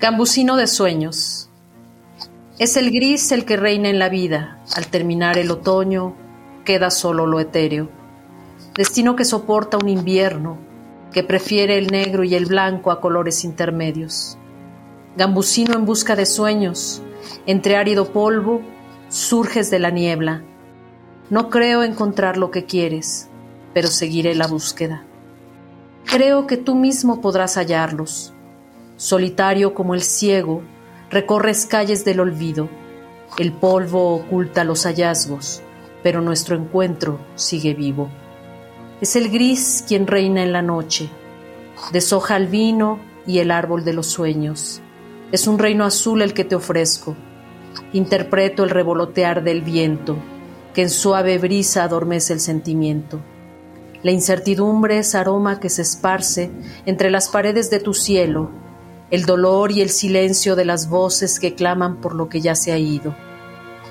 Gambusino de sueños. Es el gris el que reina en la vida. Al terminar el otoño, queda solo lo etéreo. Destino que soporta un invierno, que prefiere el negro y el blanco a colores intermedios. Gambusino en busca de sueños, entre árido polvo, surges de la niebla. No creo encontrar lo que quieres, pero seguiré la búsqueda. Creo que tú mismo podrás hallarlos Solitario como el ciego, recorres calles del olvido. El polvo oculta los hallazgos, pero nuestro encuentro sigue vivo. Es el gris quien reina en la noche, deshoja el vino y el árbol de los sueños. Es un reino azul el que te ofrezco. Interpreto el revolotear del viento, que en suave brisa adormece el sentimiento. La incertidumbre es aroma que se esparce entre las paredes de tu cielo el dolor y el silencio de las voces que claman por lo que ya se ha ido,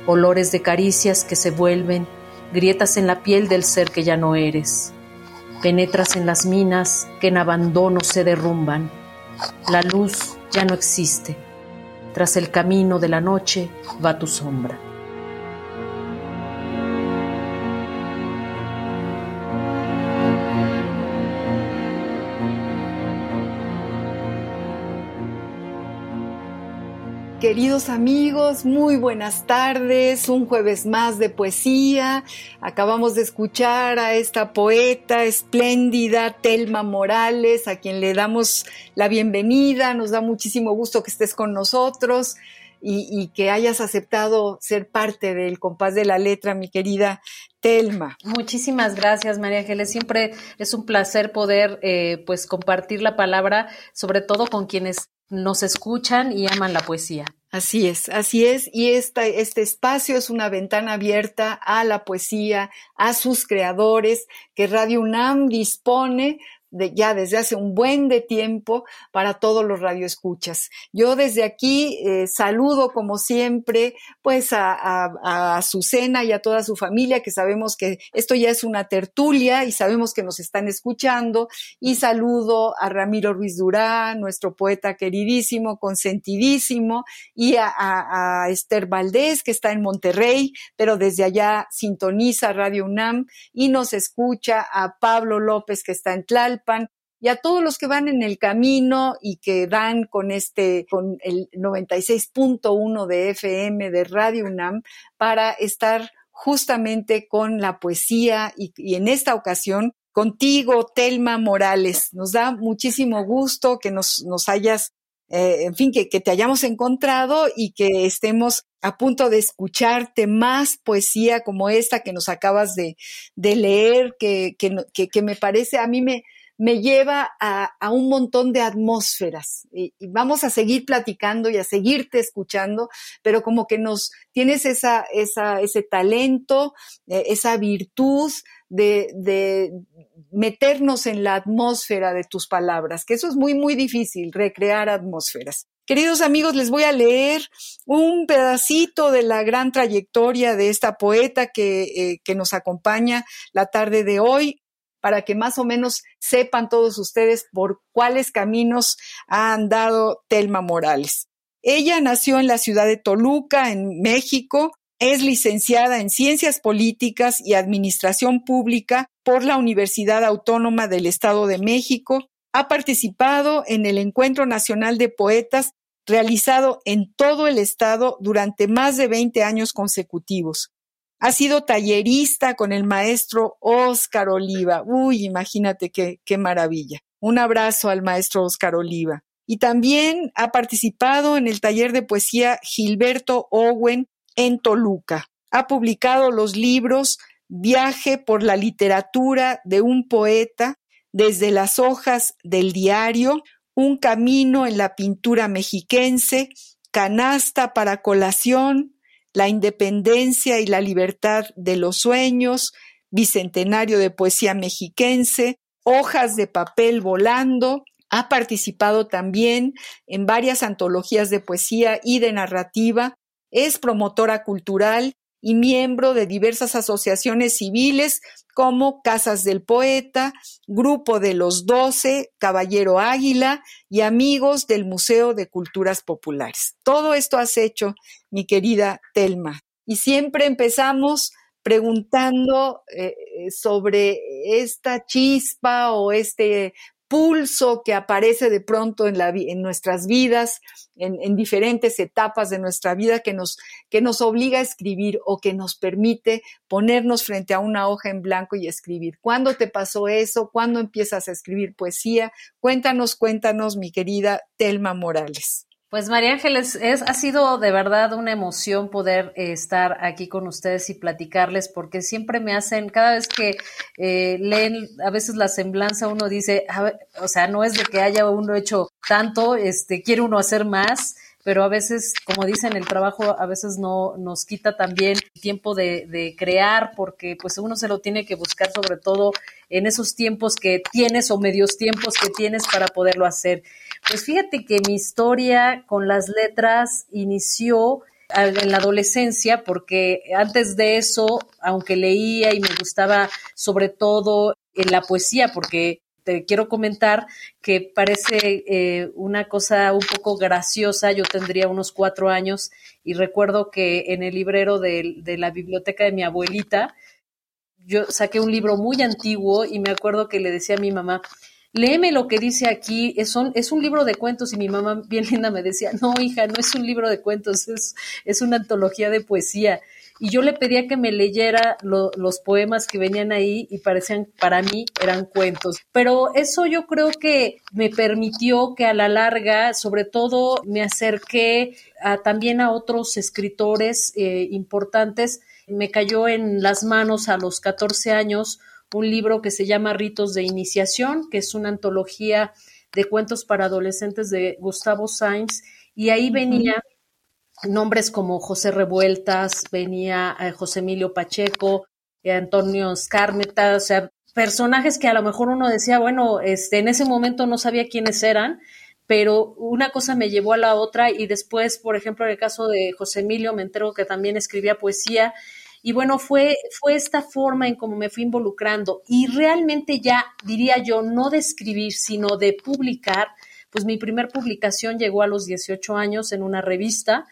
olores de caricias que se vuelven, grietas en la piel del ser que ya no eres, penetras en las minas que en abandono se derrumban, la luz ya no existe, tras el camino de la noche va tu sombra. Queridos amigos, muy buenas tardes, un jueves más de poesía. Acabamos de escuchar a esta poeta espléndida, Telma Morales, a quien le damos la bienvenida. Nos da muchísimo gusto que estés con nosotros y, que hayas aceptado ser parte del compás de la letra, mi querida Telma. Muchísimas gracias, María Ángeles. Siempre es un placer poder eh, pues compartir la palabra, sobre todo con quienes nos escuchan y aman la poesía. Así es, así es. Y esta, este espacio es una ventana abierta a la poesía, a sus creadores, que Radio UNAM dispone ya desde hace un buen de tiempo para todos los radioescuchas. Yo desde aquí eh, saludo como siempre pues a, a, Azucena y a toda su familia que sabemos que esto ya es una tertulia y sabemos que nos están escuchando y saludo a Ramiro Ruiz Durán, nuestro poeta queridísimo, consentidísimo y a, Esther Valdés que está en Monterrey, pero desde allá sintoniza Radio UNAM y nos escucha a Pablo López que está en Y a todos los que van en el camino y que dan con este, con el 96.1 de FM de Radio UNAM para estar justamente con la poesía y, en esta ocasión contigo, Telma Morales. Nos da muchísimo gusto que nos, nos hayas, eh, en fin, que, te hayamos encontrado y que estemos a punto de escucharte más poesía como esta que nos acabas de, de leer, que, que, que me parece, a mí me, me lleva a, un montón de atmósferas. Y, vamos a seguir platicando y a seguirte escuchando, pero como que nos tienes esa, esa, ese talento, eh, esa virtud de, de meternos en la atmósfera de tus palabras, que eso es muy, muy difícil, recrear atmósferas. Queridos amigos, les voy a leer un pedacito de la gran trayectoria de esta poeta que, eh, que nos acompaña la tarde de hoy para que más o menos sepan todos ustedes por cuáles caminos ha andado Telma Morales. Ella nació en la ciudad de Toluca, en México, es licenciada en Ciencias Políticas y Administración Pública por la Universidad Autónoma del Estado de México. Ha participado en el Encuentro Nacional de Poetas realizado en todo el estado durante más de 20 años consecutivos. Ha sido tallerista con el maestro Óscar Oliva. Uy, imagínate qué, qué maravilla. Un abrazo al maestro Óscar Oliva. y también ha participado en el taller de poesía Gilberto Owen en Toluca. Ha publicado los libros Viaje por la literatura de un poeta, desde las hojas del diario, Un camino en la pintura mexiquense, Canasta para colación, La independencia y la libertad de los sueños, Bicentenario de poesía mexiquense, Hojas de papel volando, ha participado también en varias antologías de poesía y de narrativa, es promotora cultural y miembro de diversas asociaciones civiles como Casas del Poeta, Grupo de los Doce, Caballero Águila y amigos del Museo de Culturas Populares. Todo esto has hecho, mi querida Telma. Y siempre empezamos preguntando eh, sobre esta chispa o este pulso que aparece de pronto en, la, en nuestras vidas, en, en, diferentes etapas de nuestra vida, que nos, que nos obliga a escribir o que nos permite ponernos frente a una hoja en blanco y escribir. ¿Cuándo te pasó eso? ¿Cuándo empiezas a escribir poesía? Cuéntanos, cuéntanos, mi querida Telma Morales. Pues María Ángeles, es, ha sido de verdad una emoción poder eh, estar aquí con ustedes y platicarles, porque siempre me hacen, cada vez que eh, leen a veces la semblanza, uno dice, o sea, no es de que haya uno hecho tanto, este, quiere uno hacer más, pero a veces, como dicen, el trabajo a veces no nos quita también tiempo de, de, crear, porque pues uno se lo tiene que buscar sobre todo en esos tiempos que tienes o medios tiempos que tienes para poderlo hacer. Pues fíjate que mi historia con las letras inició en la adolescencia, porque antes de eso, aunque leía y me gustaba sobre todo en la poesía, porque te quiero comentar que parece eh, una cosa un poco graciosa. Yo tendría unos cuatro años y recuerdo que en el librero de, de la biblioteca de mi abuelita, yo saqué un libro muy antiguo y me acuerdo que le decía a mi mamá, léeme lo que dice aquí, es un, es un libro de cuentos y mi mamá bien linda me decía, no hija, no es un libro de cuentos, es, es una antología de poesía. Y yo le pedía que me leyera los poemas que venían ahí y parecían, para mí, eran cuentos. Pero eso yo creo que me permitió que a la larga, sobre todo, me acerqué a, también a otros escritores eh, importantes. Me cayó en las manos a los 14 años un libro que se llama Ritos de Iniciación, que es una antología de cuentos para adolescentes de Gustavo Sainz, y ahí venía nombres como José Revueltas, venía eh, José Emilio Pacheco, eh, Antonio Scarmeta, o sea, personajes que a lo mejor uno decía, bueno, este, en ese momento no sabía quiénes eran, pero una cosa me llevó a la otra. Y después, por ejemplo, en el caso de José Emilio, me entero que también escribía poesía y bueno, fue, fue esta forma en cómo me fui involucrando y realmente ya diría yo, no de escribir, sino de publicar. Pues mi primer publicación llegó a los 18 años en una revista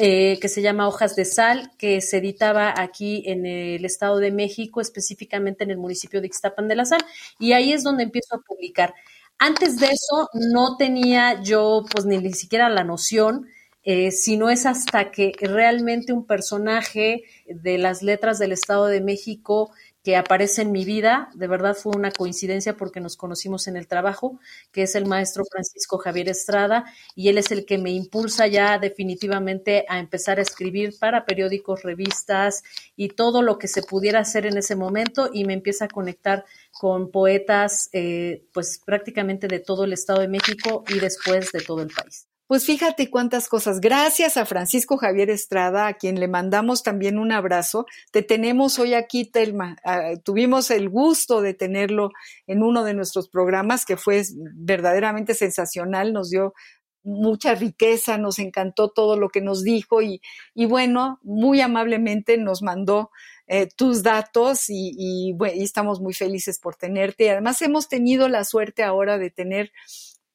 eh, que se llama Hojas de Sal, que se editaba aquí en el Estado de México, específicamente en el municipio de Ixtapan de la Sal, y ahí es donde empiezo a publicar. Antes de eso no tenía yo pues ni siquiera la noción eh, sino es hasta que realmente un personaje de las letras del Estado de México que aparece en mi vida, de verdad fue una coincidencia porque nos conocimos en el trabajo, que es el maestro Francisco Javier Estrada, y él es el que me impulsa ya definitivamente a empezar a escribir para periódicos, revistas y todo lo que se pudiera hacer en ese momento, y me empieza a conectar con poetas, eh, pues prácticamente de todo el Estado de México y después de todo el país. Pues fíjate cuántas cosas. Gracias a Francisco Javier Estrada, a quien le mandamos también un abrazo. Te tenemos hoy aquí, Telma. Ah, tuvimos el gusto de tenerlo en uno de nuestros programas que fue verdaderamente sensacional. Nos dio mucha riqueza, nos encantó todo lo que nos dijo y, bueno, muy amablemente nos mandó eh, tus datos y, y, y estamos muy felices por tenerte. Además, hemos tenido la suerte ahora de tener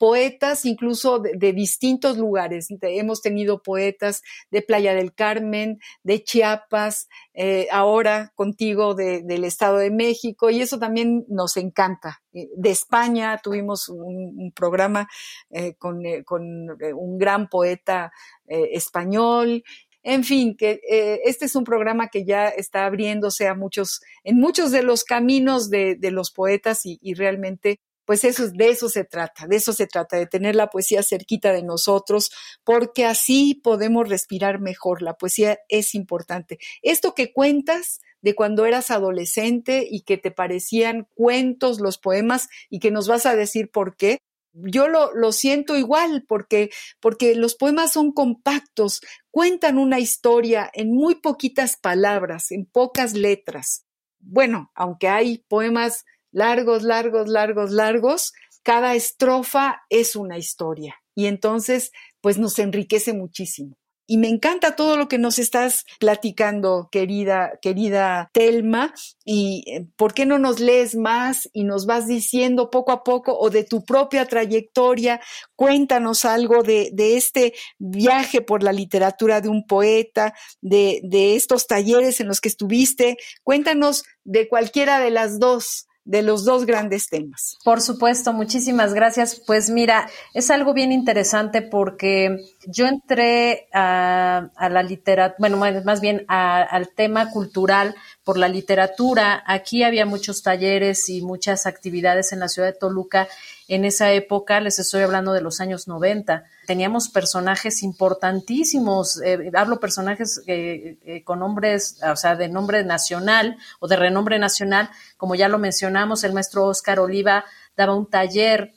poetas incluso de, distintos lugares. Hemos tenido poetas de Playa del Carmen, de Chiapas, eh, ahora contigo del Estado de México, y eso también nos encanta. Eh, de España tuvimos un, programa eh, con, un gran poeta español, en fin, que este es un programa que ya está abriéndose a muchos, en muchos de los caminos de, los poetas y, realmente pues eso, de eso se trata, de eso se trata, de tener la poesía cerquita de nosotros, porque así podemos respirar mejor. La poesía es importante. Esto que cuentas de cuando eras adolescente y que te parecían cuentos los poemas y que nos vas a decir por qué, yo lo, lo, siento igual porque, porque los poemas son compactos, cuentan una historia en muy poquitas palabras, en pocas letras. Bueno, aunque hay poemas largos, largos, largos, largos, cada estrofa es una historia y entonces pues nos enriquece muchísimo. Y me encanta todo lo que nos estás platicando, querida, querida Telma. Y eh, por qué no nos lees más y nos vas diciendo poco a poco o de tu propia trayectoria. Cuéntanos algo de, de este viaje por la literatura de un poeta, de, de estos talleres en los que estuviste. Cuéntanos de cualquiera de las dos de los dos grandes temas. Por supuesto, muchísimas gracias. Pues mira, es algo bien interesante porque yo entré a, la literatura, bueno, más bien al tema cultural por la literatura. Aquí había muchos talleres y muchas actividades en la ciudad de Toluca en esa época, les estoy hablando de los años 90, teníamos personajes importantísimos, eh, hablo personajes eh, eh, con nombres, o sea, de nombre nacional o de renombre nacional, como ya lo mencionamos, el maestro Oscar Oliva daba un taller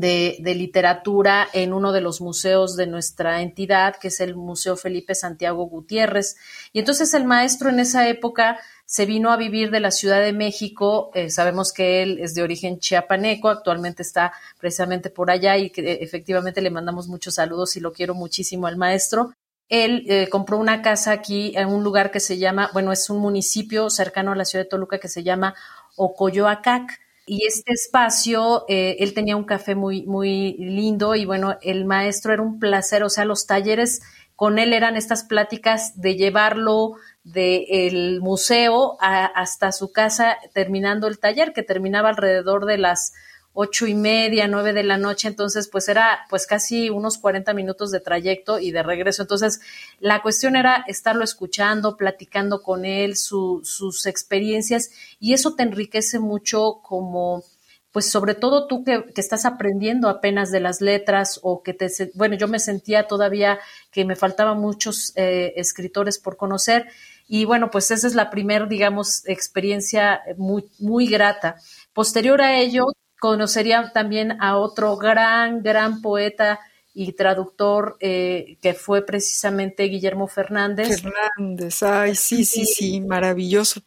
de, literatura en uno de los museos de nuestra entidad, que es el Museo Felipe Santiago Gutiérrez. Y entonces el maestro en esa época se vino a vivir de la Ciudad de México. Eh, sabemos que él es de origen chiapaneco, actualmente está precisamente por allá y que eh, efectivamente le mandamos muchos saludos y lo quiero muchísimo al maestro. Él eh, compró una casa aquí en un lugar que se llama, bueno, es un municipio cercano a la ciudad de Toluca que se llama Ocoyoacac. Y este espacio, él tenía un café muy, muy lindo y bueno, el maestro era un placer, o sea, los talleres con él eran estas pláticas de llevarlo del museo hasta su casa terminando el taller, que terminaba alrededor de las ocho y media, nueve de la noche, entonces pues era pues casi unos 40 minutos de trayecto y de regreso. Entonces la cuestión era estarlo escuchando, platicando con él, sus experiencias y eso te enriquece mucho como pues sobre todo tú que, estás aprendiendo apenas de las letras o que te, bueno, yo me sentía todavía que me faltaban muchos eh, escritores por conocer y bueno, pues esa es la primera, digamos, experiencia muy, muy grata. Posterior a ello, conocería también a otro gran, gran poeta y traductor eh, que fue precisamente Guillermo Fernández. Fernández, ay, sí, sí, sí, maravilloso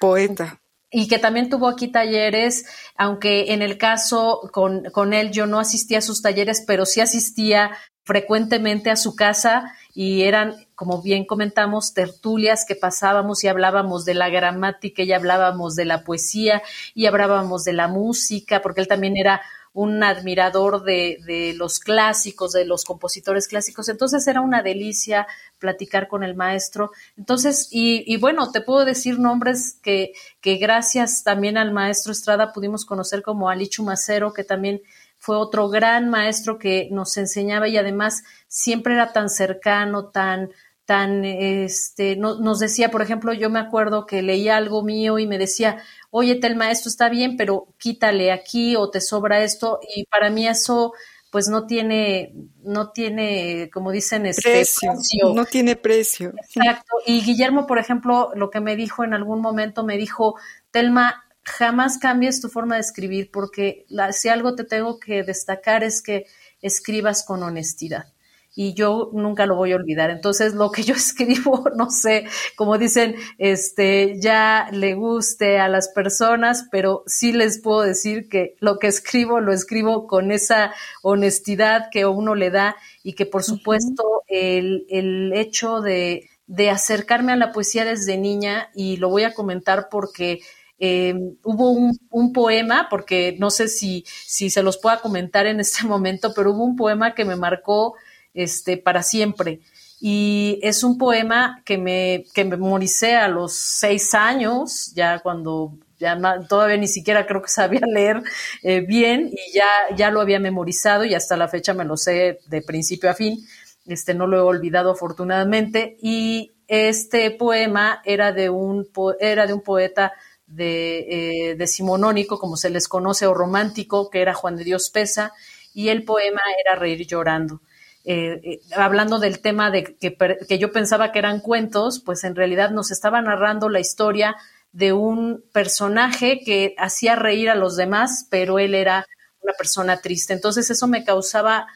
poeta y que también tuvo aquí talleres, aunque en el caso con, con, él yo no asistía a sus talleres, pero sí asistía frecuentemente a su casa y eran, como bien comentamos, tertulias que pasábamos y hablábamos de la gramática y hablábamos de la poesía y hablábamos de la música, porque él también era un admirador de, de, los clásicos, de los compositores clásicos. Entonces era una delicia platicar con el maestro. Entonces, y, y bueno, te puedo decir nombres que, que, gracias también al maestro Estrada pudimos conocer como Ali Chumacero, que también fue otro gran maestro que nos enseñaba y además siempre era tan cercano, tan, tan, este, no, nos decía, por ejemplo, yo me acuerdo que leía algo mío y me decía, oye, el maestro está bien, pero quítale aquí o te sobra esto. Y para mí eso, pues no tiene, no tiene, como dicen, este precio. No tiene precio. Exacto. Y Guillermo, por ejemplo, lo que me dijo en algún momento, me dijo, Telma, jamás cambies tu forma de escribir porque si algo te tengo que destacar es que escribas con honestidad y yo nunca lo voy a olvidar. Entonces, lo que yo escribo, no sé, como dicen, este, ya le guste a las personas, pero sí les puedo decir que lo que escribo, lo escribo con esa honestidad que uno le da y que, por supuesto, el, el hecho de, de acercarme a la poesía desde niña, y lo voy a comentar porque eh, hubo un, un, poema, porque no sé si, si se los pueda comentar en este momento, pero hubo un poema que me marcó este, para siempre. Y es un poema que me, que memoricé a los seis años, ya cuando ya todavía ni siquiera creo que sabía leer eh, bien y ya, ya lo había memorizado y hasta la fecha me lo sé de principio a fin. Este, no lo he olvidado afortunadamente. Y este poema era de un, era de un poeta de, decimonónico, como se les conoce, o romántico, que era Juan de Dios Pesa, y el poema era Reír llorando. hablando del tema de que, que, yo pensaba que eran cuentos, pues en realidad nos estaba narrando la historia de un personaje que hacía reír a los demás, pero él era una persona triste. Entonces eso me causaba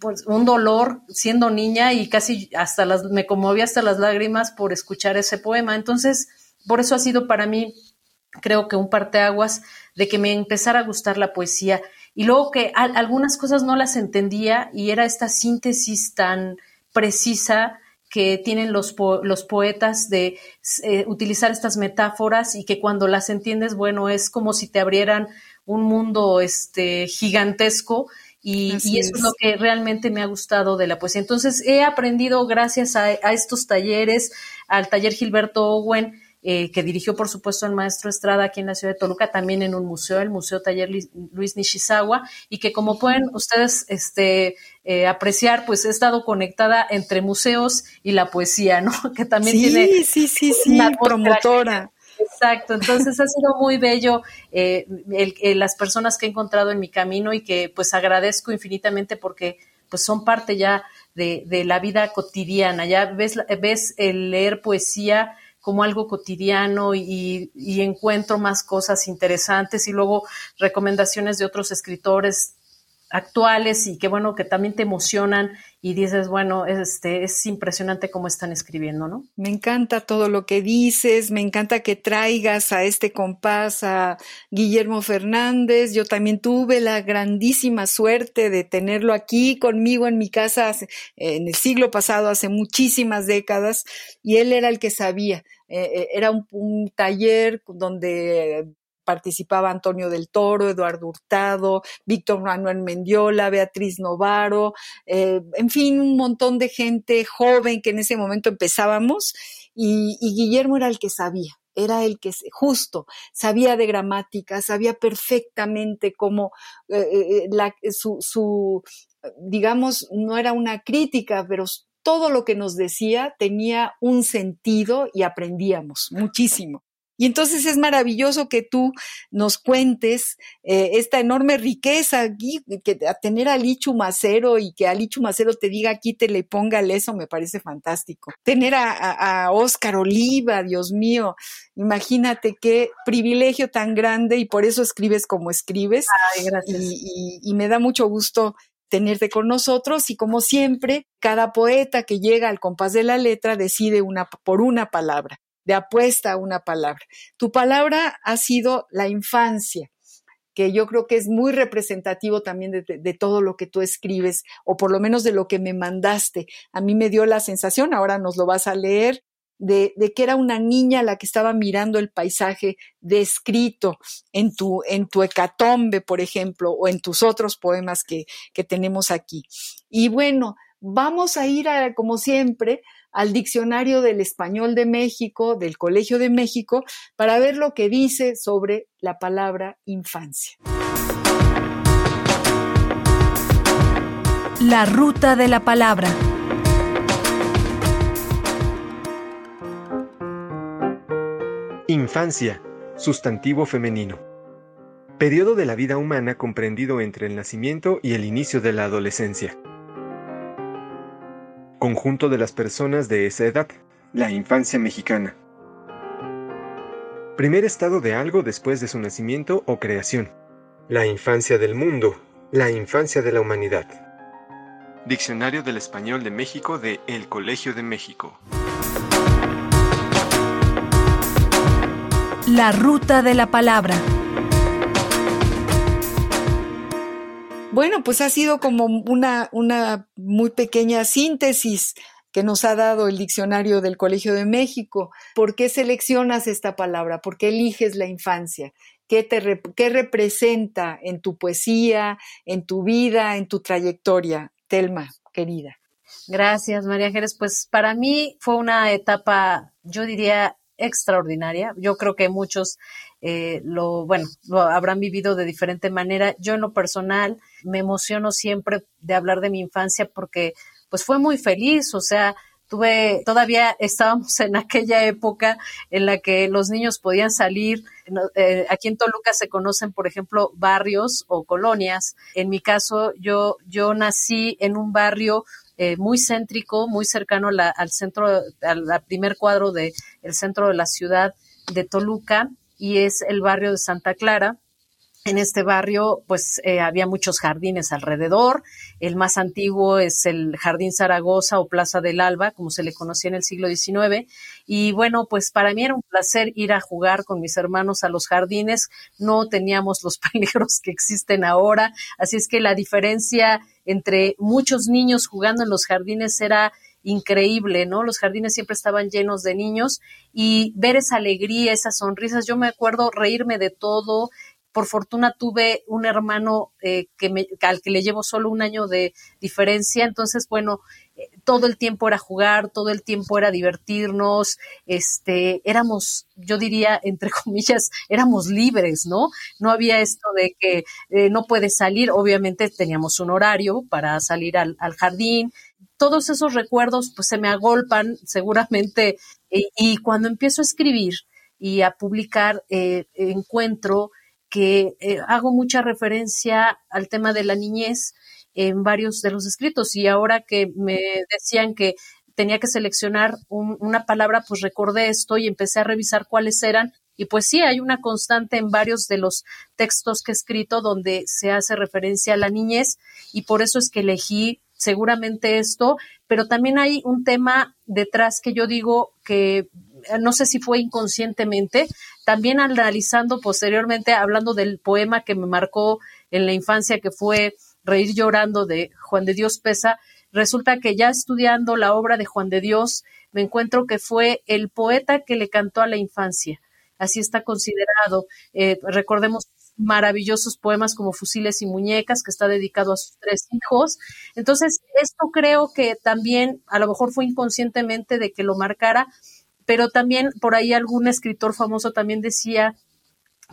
pues, un dolor siendo niña y casi hasta las, me conmovía hasta las lágrimas por escuchar ese poema. Entonces, por eso ha sido para mí, creo que un parteaguas de que me empezara a gustar la poesía. Y luego que algunas cosas no las entendía y era esta síntesis tan precisa que tienen los, los poetas de eh, utilizar estas metáforas y que cuando las entiendes, bueno, es como si te abrieran un mundo este, gigantesco y, eso es. lo que realmente me ha gustado de la poesía. Entonces, he aprendido gracias a, a estos talleres, al taller Gilberto Owen, eh, que dirigió, por supuesto, el maestro Estrada aquí en la ciudad de Toluca, también en un museo, el Museo Taller Luis Nishizawa, y que como pueden ustedes este, eh, apreciar, pues he estado conectada entre museos y la poesía, ¿no? Que también tiene... Sí, sí, sí, promotora. Exacto, entonces ha sido muy bello eh, las personas que he encontrado en mi camino y que pues agradezco infinitamente porque pues son parte ya de, de la vida cotidiana, ya ves, ves el leer poesía como algo cotidiano y, encuentro más cosas interesantes y luego recomendaciones de otros escritores actuales y que bueno, que también te emocionan y dices, bueno, este, es impresionante cómo están escribiendo, ¿no? Me encanta todo lo que dices, me encanta que traigas a este compás a Guillermo Fernández. Yo también tuve la grandísima suerte de tenerlo aquí conmigo en mi casa en el siglo pasado, hace muchísimas décadas, y él era el que sabía. Eh, eh, era un taller donde participaba Antonio del Toro, Eduardo Hurtado, Víctor Manuel Mendiola, Beatriz Novaro, eh, en fin, un montón de gente joven que en ese momento empezábamos y, Guillermo era el que sabía era el que justo sabía de gramática, sabía perfectamente cómo su, digamos, no era una crítica, pero todo lo que nos decía tenía un sentido y aprendíamos muchísimo. Y entonces es maravilloso que tú nos cuentes eh, esta enorme riqueza aquí, que a tener a Lichu Macero y que a Lichu Macero te diga aquí te le ponga eso, me parece fantástico. Tener a, a, Oscar Oliva, Dios mío, imagínate qué privilegio tan grande y por eso escribes como escribes. Ay, gracias. Y, y me da mucho gusto tenerte con nosotros y como siempre, cada poeta que llega al compás de la letra decide una por una palabra de apuesta a una palabra. Tu palabra ha sido la infancia, que yo creo que es muy representativo también de, todo lo que tú escribes, o por lo menos de lo que me mandaste. A mí me dio la sensación, ahora nos lo vas a leer, de, que era una niña la que estaba mirando el paisaje descrito en tu, en tu hecatombe, por ejemplo, o en tus otros poemas que, que tenemos aquí. Y bueno, vamos a ir, como siempre, al Diccionario del Español de México, del Colegio de México, para ver lo que dice sobre la palabra infancia. La ruta de la palabra. Infancia, sustantivo femenino. Periodo de la vida humana comprendido entre el nacimiento y el inicio de la adolescencia conjunto de las personas de esa edad, la infancia mexicana. Primer estado de algo después de su nacimiento o creación. La infancia del mundo, la infancia de la humanidad. Diccionario del Español de México de El Colegio de México. La ruta de la palabra. Bueno, pues ha sido como una, una muy pequeña síntesis que nos ha dado el diccionario del Colegio de México. ¿Por qué seleccionas esta palabra? ¿Por qué eliges la infancia? ¿Qué, te, qué representa en tu poesía, en tu vida, en tu trayectoria? Telma, querida. Gracias, María Ángeles. Pues para mí fue una etapa, yo diría, extraordinaria. Yo creo que muchos eh, lo, bueno, lo habrán vivido de diferente manera. Yo en lo personal me emociono siempre de hablar de mi infancia porque pues fue muy feliz, o sea, tuve, todavía estábamos en aquella época en la que los niños podían salir. Eh, aquí en Toluca se conocen, por ejemplo, barrios o colonias. En mi caso, yo, yo nací en un barrio eh, muy céntrico, muy cercano al centro, al, primer cuadro del centro de la ciudad de Toluca, y es el barrio de Santa Clara en este barrio, pues eh, había muchos jardines alrededor. El más antiguo es el Jardín Zaragoza o Plaza del Alba, como se le conocía en el siglo XIX. Y bueno, pues para mí era un placer ir a jugar con mis hermanos a los jardines. No teníamos los peligros que existen ahora. Así es que la diferencia entre muchos niños jugando en los jardines era increíble, ¿no? Los jardines siempre estaban llenos de niños y ver esa alegría, esas sonrisas, yo me acuerdo reírme de todo, por fortuna tuve un hermano eh, que me, al que le llevo solo un año de diferencia, entonces, bueno, todo el tiempo era jugar, todo el tiempo era divertirnos, este, éramos, yo diría, entre comillas, éramos libres, ¿no? No había esto de que eh, no puedes salir, obviamente teníamos un horario para salir al, jardín, todos esos recuerdos pues se me agolpan seguramente y, cuando empiezo a escribir y a publicar encuentro que eh, hago mucha referencia al tema de la niñez en varios de los escritos y ahora que me decían que tenía que seleccionar una palabra, pues recordé esto y empecé a revisar cuáles eran. Y pues sí, hay una constante en varios de los textos que he escrito donde se hace referencia a la niñez y por eso es que elegí seguramente esto, pero también hay un tema detrás que yo digo que no sé si fue inconscientemente, también analizando posteriormente, hablando del poema que me marcó en la infancia, que fue Reír llorando de Juan de Dios Pesa, resulta que ya estudiando la obra de Juan de Dios, me encuentro que fue el poeta que le cantó a la infancia. Así está considerado. Eh, recordemos maravillosos poemas como Fusiles y Muñecas, que está dedicado a sus tres hijos. Entonces, esto creo que también, a lo mejor fue inconscientemente de que lo marcara, pero también por ahí algún escritor famoso también decía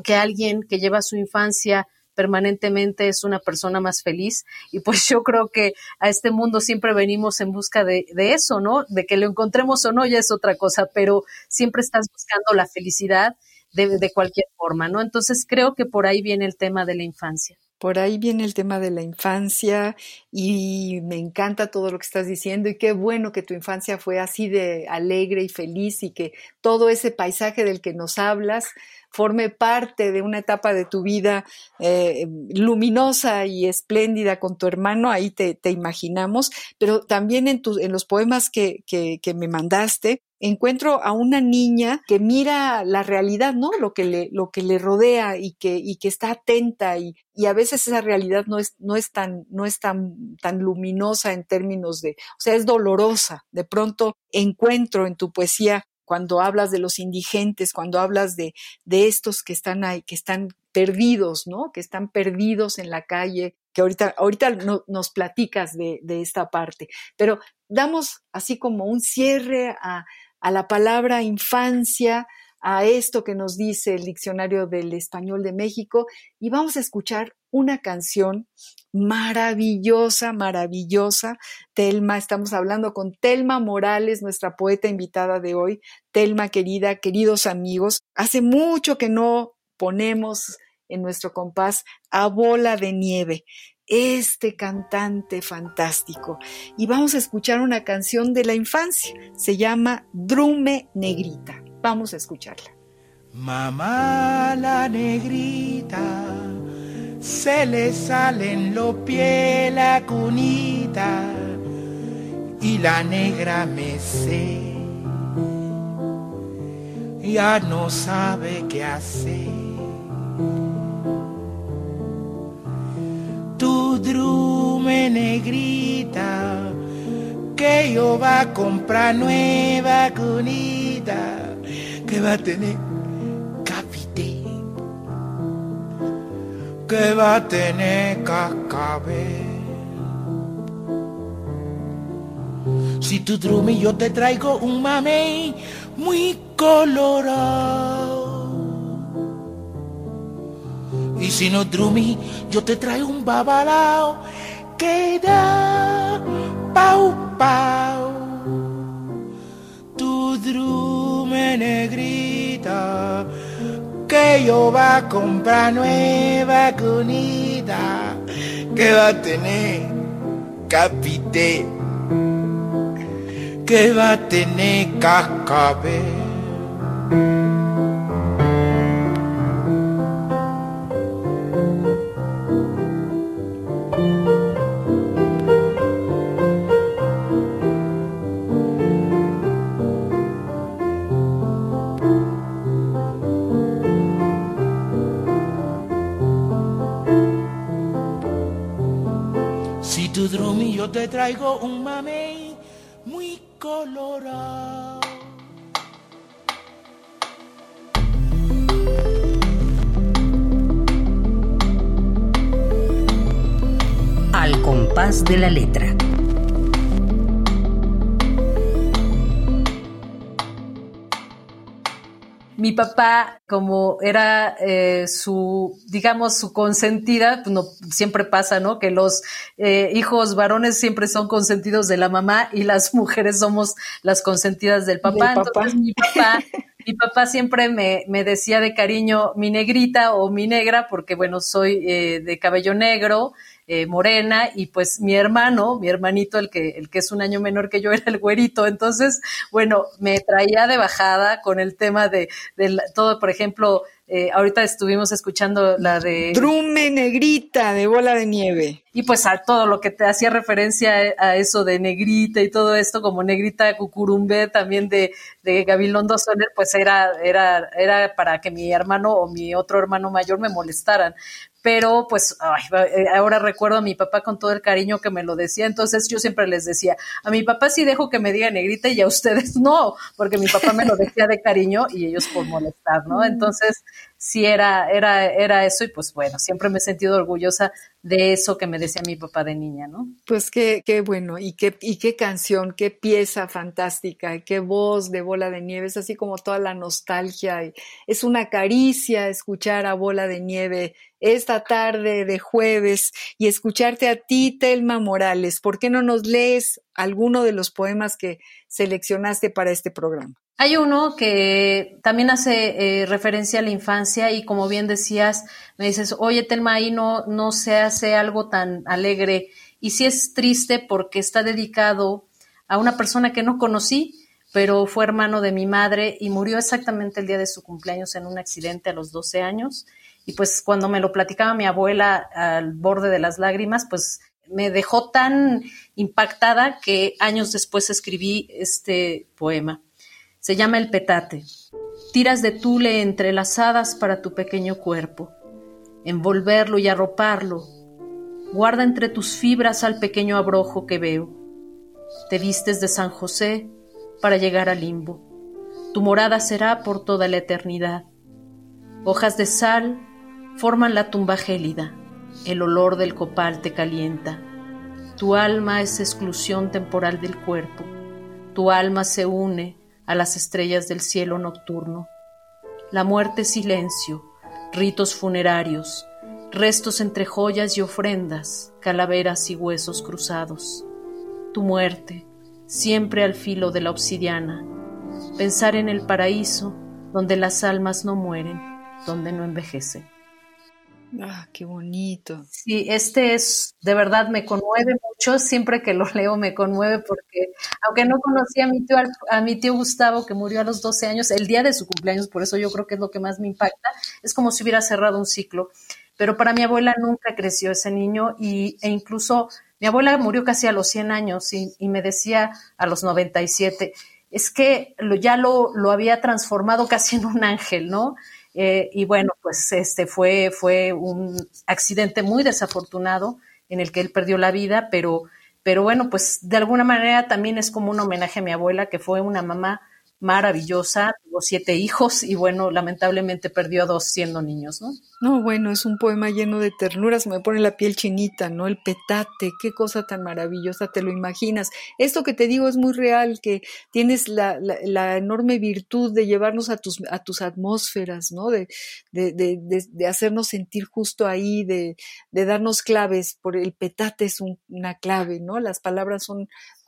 que alguien que lleva su infancia permanentemente es una persona más feliz y pues yo creo que a este mundo siempre venimos en busca de, eso, ¿no? De que lo encontremos o no ya es otra cosa, pero siempre estás buscando la felicidad de, de cualquier forma, ¿no? Entonces creo que por ahí viene el tema de la infancia. Por ahí viene el tema de la infancia y me encanta todo lo que estás diciendo y qué bueno que tu infancia fue así de alegre y feliz y que todo ese paisaje del que nos hablas forme parte de una etapa de tu vida eh, luminosa y espléndida con tu hermano, ahí te, imaginamos, pero también en, en los poemas que, que me mandaste, encuentro a una niña que mira la realidad, ¿no? Lo que le, lo que le rodea y que, y que está atenta y, y a veces esa realidad no es, no es tan, no es tan, tan luminosa en términos de, o sea, es dolorosa. De pronto encuentro en tu poesía cuando hablas de los indigentes, cuando hablas de, de estos que están ahí, que están perdidos, ¿no? Que están perdidos en la calle, que ahorita, ahorita nos platicas de, de, esta parte. Pero damos así como un cierre a, a la palabra infancia, a esto que nos dice el Diccionario del Español de México y vamos a escuchar una canción maravillosa, maravillosa. Telma, estamos hablando con Telma Morales, nuestra poeta invitada de hoy. Telma, querida, queridos amigos, hace mucho que no ponemos en nuestro compás a bola de nieve este cantante fantástico. Y vamos a escuchar una canción de la infancia. Se llama Drume Negrita. Vamos a escucharla. Mamá la negrita, se le salen los pies la cunita y la negra me sé. Ya no sabe qué hacer tu drume negrita, que yo va a comprar nueva cunita, que va a tener capite, que va a tener cascabel. Si tu drume yo te traigo un mamey muy colorado y si no drumi, yo te traigo un babalao que da pau pau. drume negrita, que yo va a comprar nueva cunita, que va a tener capité, que va a tener cascabel. Te traigo un mamey muy colorado. Al compás de la letra. Mi papá, como era eh, su, digamos, su consentida, pues no, siempre pasa, ¿no? Que los eh, hijos varones siempre son consentidos de la mamá y las mujeres somos las consentidas del papá. Entonces mi papá, mi papá siempre me, me, decía de cariño mi negrita o mi negra, porque bueno, soy eh, de cabello negro, eh, morena y pues mi hermano, mi hermanito, el que, el que es un año menor que yo, era el güerito. Entonces, bueno, me traía de bajada con el tema de, de todo, por ejemplo, eh, ahorita estuvimos escuchando la de... Drume negrita de bola de nieve. Y pues a todo lo que te hacía referencia a eso de negrita y todo esto, como negrita cucurumbé también de, de Gabilondo Soler, pues era, era, era para que mi hermano o mi otro hermano mayor me molestaran pero pues eh, ahora recuerdo a mi papá con todo el cariño que me lo decía, entonces yo siempre les decía, a mi papá sí dejo que me diga negrita y a ustedes no, porque mi papá me lo decía de cariño y ellos por molestar, ¿no? Entonces, sí era, era, era eso y pues bueno, siempre me he sentido orgullosa de eso que me decía mi papá de niña, ¿no? Pues qué, qué bueno, y qué, y qué canción, qué pieza fantástica, qué voz de Bola de Nieve, es así como toda la nostalgia, y es una caricia escuchar a Bola de Nieve esta tarde de jueves y escucharte a ti, Telma Morales. ¿Por qué no nos lees alguno de los poemas que seleccionaste para este programa? Hay uno que también hace eh, referencia a la infancia y como bien decías, me dices, oye Telma, ahí no, no se hace algo tan alegre. Y sí es triste porque está dedicado a una persona que no conocí, pero fue hermano de mi madre y murió exactamente el día de su cumpleaños en un accidente a los 12 años. Y pues cuando me lo platicaba mi abuela al borde de las lágrimas, pues me dejó tan impactada que años después escribí este poema. Se llama el petate. Tiras de tule entrelazadas para tu pequeño cuerpo. Envolverlo y arroparlo. Guarda entre tus fibras al pequeño abrojo que veo. Te vistes de San José para llegar al limbo. Tu morada será por toda la eternidad. Hojas de sal forman la tumba gélida. El olor del copal te calienta. Tu alma es exclusión temporal del cuerpo. Tu alma se une a las estrellas del cielo nocturno. La muerte silencio, ritos funerarios, restos entre joyas y ofrendas, calaveras y huesos cruzados. Tu muerte, siempre al filo de la obsidiana. Pensar en el paraíso donde las almas no mueren, donde no envejecen. Ah, qué bonito. Sí, este es, de verdad me conmueve mucho, siempre que lo leo me conmueve porque, aunque no conocía a mi tío, a mi tío Gustavo que murió a los 12 años, el día de su cumpleaños, por eso yo creo que es lo que más me impacta, es como si hubiera cerrado un ciclo. Pero para mi abuela nunca creció ese niño y, e incluso mi abuela murió casi a los 100 años y, y me decía a los 97, es que lo, ya lo, lo había transformado casi en un ángel, ¿no? Eh, y bueno, pues este fue, fue un accidente muy desafortunado en el que él perdió la vida, pero, pero bueno, pues de alguna manera también es como un homenaje a mi abuela, que fue una mamá maravillosa, tuvo siete hijos y bueno, lamentablemente perdió a dos siendo niños, ¿no? No, bueno, es un poema lleno de ternuras, me pone la piel chinita, ¿no? El petate, qué cosa tan maravillosa, te lo imaginas. Esto que te digo es muy real, que tienes la, la, enorme virtud de llevarnos a tus, a tus atmósferas, ¿no? De, de, de, de hacernos sentir justo ahí, de, darnos claves, por el petate es una clave, ¿no? Las palabras son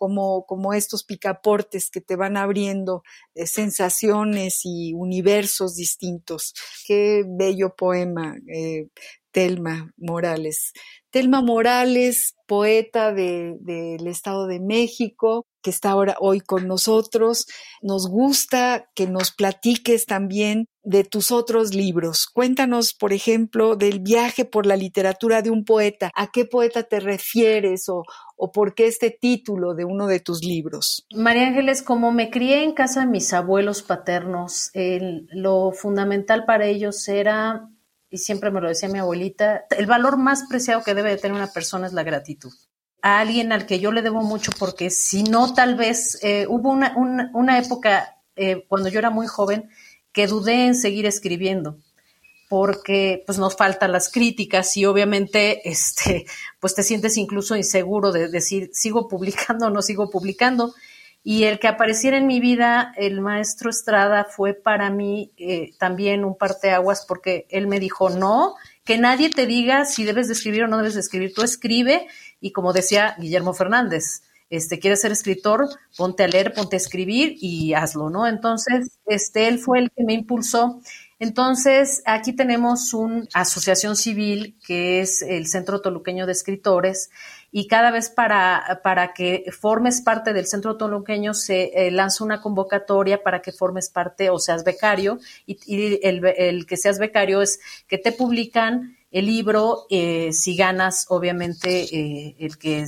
como, estos picaportes que te van abriendo eh, sensaciones y universos distintos. Qué bello poema, eh, Telma Morales. Telma Morales, poeta del Estado de México, que está ahora hoy con nosotros. Nos gusta que nos platiques también de tus otros libros. Cuéntanos, por ejemplo, del viaje por la literatura de un poeta. ¿A qué poeta te refieres o, o por qué este título de uno de tus libros? María Ángeles, como me crié en casa de mis abuelos paternos, lo fundamental para ellos era, y siempre me lo decía mi abuelita, el valor más preciado que debe de tener una persona es la gratitud. A alguien al que yo le debo mucho porque si no, tal vez eh, hubo una, una, época eh, cuando yo era muy joven que dudé en seguir escribiendo porque pues nos faltan las críticas y obviamente este pues te sientes incluso inseguro de decir sigo publicando o no sigo publicando y el que apareciera en mi vida el maestro Estrada fue para mí eh, también un parteaguas porque él me dijo no que nadie te diga si debes de escribir o no debes de escribir tú escribe y como decía Guillermo Fernández, este, quieres ser escritor, ponte a leer, ponte a escribir y hazlo, ¿no? Entonces, este, él fue el que me impulsó. Entonces, aquí tenemos una asociación civil que es el Centro Toluqueño de Escritores y cada vez para, para que formes parte del Centro Toluqueño se eh, lanza una convocatoria para que formes parte o seas becario y, el, el que seas becario es que te publican el libro, eh, si ganas, obviamente, eh, el que,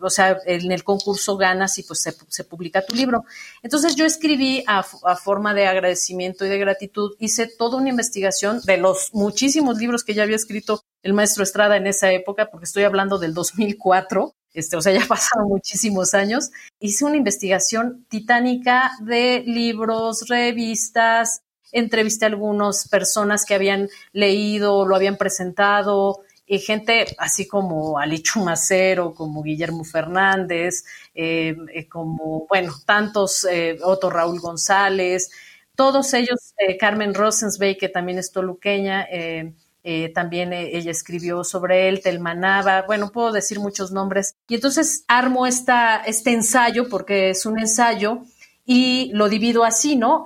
o sea, en el concurso ganas y pues se, publica tu libro. Entonces yo escribí a, forma de agradecimiento y de gratitud, hice toda una investigación de los muchísimos libros que ya había escrito el maestro Estrada en esa época, porque estoy hablando del 2004. Este, o sea, ya pasaron muchísimos años. Hice una investigación titánica de libros, revistas, entrevisté a algunas personas que habían leído, lo habían presentado, y gente así como Alichu Macero, como Guillermo Fernández, eh, eh, como, bueno, tantos, eh, Otto Raúl González, todos ellos, Carmen Rosensbey, que también es toluqueña, también ella escribió sobre él, Telmanaba, bueno, puedo decir muchos nombres. Y entonces armo esta, este ensayo, porque es un ensayo y lo divido así, ¿no?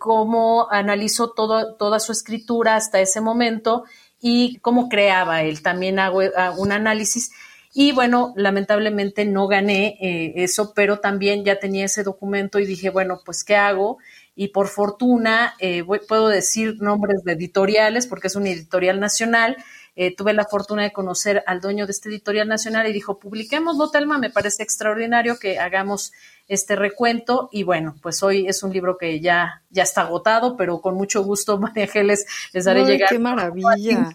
Cómo analizó todo, toda su escritura hasta ese momento y cómo creaba él. También hago, un análisis. Y bueno, lamentablemente no gané eh, eso, pero también ya tenía ese documento y dije, bueno, pues ¿qué hago? Y por fortuna eh, puedo decir nombres de editoriales porque es un editorial nacional eh, tuve la fortuna de conocer al dueño de este editorial nacional y dijo, publiquémoslo, Telma, me parece extraordinario que hagamos este recuento y bueno, pues hoy es un libro que ya, ya está agotado, pero con mucho gusto, María Ángeles, les daré llegar. ¡Qué maravilla!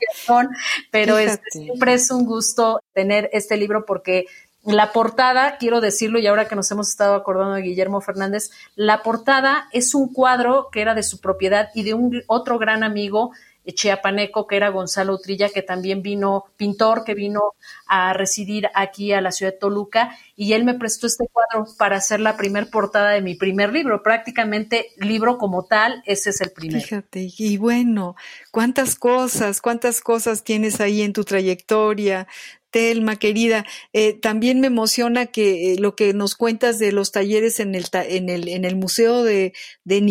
Pero este, siempre es un gusto tener este libro porque la portada, quiero decirlo, y ahora que nos hemos estado acordando de Guillermo Fernández, la portada es un cuadro que era de su propiedad y de un otro gran amigo chiapaneco, que era Gonzalo Utrilla, que también vino, pintor, que vino a residir aquí a la ciudad de Toluca, y él me prestó este cuadro para hacer la primer portada de mi primer libro. Prácticamente libro como tal, ese es el primero. Fíjate, y bueno, cuántas cosas, cuántas cosas tienes ahí en tu trayectoria, Telma, querida, eh, también me emociona que eh, lo que nos cuentas de los talleres en el, en el, en el Museo de, de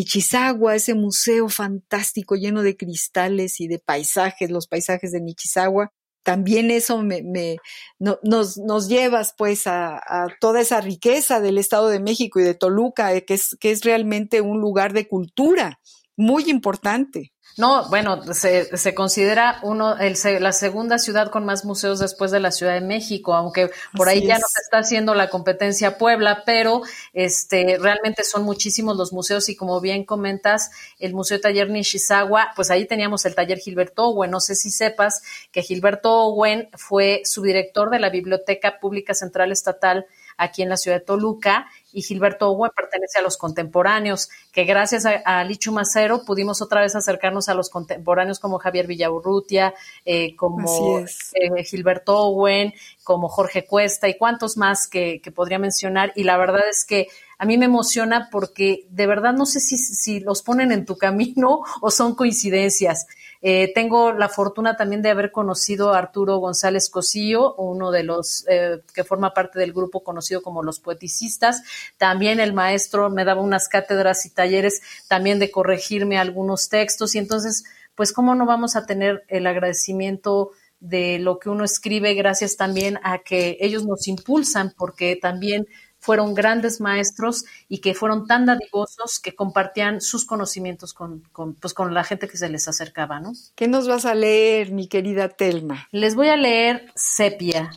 ese museo fantástico lleno de cristales y de paisajes, los paisajes de Nichizawa. También eso me, me nos, nos llevas pues a, a, toda esa riqueza del Estado de México y de Toluca, eh, que, es, que es realmente un lugar de cultura muy importante. No, bueno, se, se considera uno el, la segunda ciudad con más museos después de la Ciudad de México, aunque por ahí ya no se está haciendo la competencia Puebla, pero este realmente son muchísimos los museos y como bien comentas, el Museo Taller Nishizawa, pues ahí teníamos el taller Gilberto Owen. No sé si sepas que Gilberto Owen fue subdirector de la Biblioteca Pública Central Estatal aquí en la ciudad de Toluca y Gilberto Owen pertenece a los contemporáneos, que gracias a, Lichu Macero pudimos otra vez acercarnos a los contemporáneos como Javier Villaurrutia, eh, como eh, Gilberto Owen, como Jorge Cuesta y cuantos más que, podría mencionar. Y la verdad es que a mí me emociona porque de verdad no sé si, si los ponen en tu camino o son coincidencias. Eh, tengo la fortuna también de haber conocido a Arturo González Cosillo, uno de los eh, que forma parte del grupo conocido como los poeticistas. También el maestro me daba unas cátedras y talleres también de corregirme algunos textos y entonces, pues, ¿cómo no vamos a tener el agradecimiento? de lo que uno escribe gracias también a que ellos nos impulsan porque también fueron grandes maestros y que fueron tan dadivosos que compartían sus conocimientos con, pues, con la gente que se les acercaba, ¿no? ¿Qué nos vas a leer, mi querida Telma? Les voy a leer Sepia.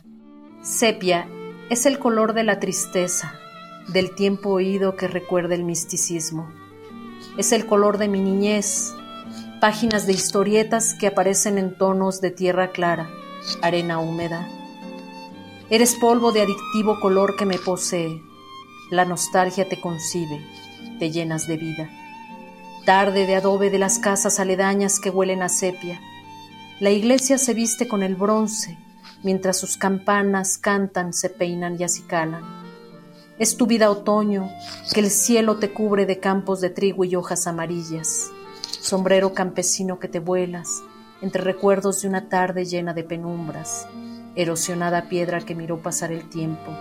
Sepia es el color de la tristeza, del tiempo oído que recuerda el misticismo. Es el color de mi niñez, páginas de historietas que aparecen en tonos de tierra clara, arena húmeda Eres polvo de adictivo color que me posee. La nostalgia te concibe, te llenas de vida. Tarde de adobe de las casas aledañas que huelen a sepia. La iglesia se viste con el bronce, mientras sus campanas cantan, se peinan y acicalan. Es tu vida otoño, que el cielo te cubre de campos de trigo y hojas amarillas. Sombrero campesino que te vuelas, entre recuerdos de una tarde llena de penumbras erosionada piedra que miró pasar el tiempo.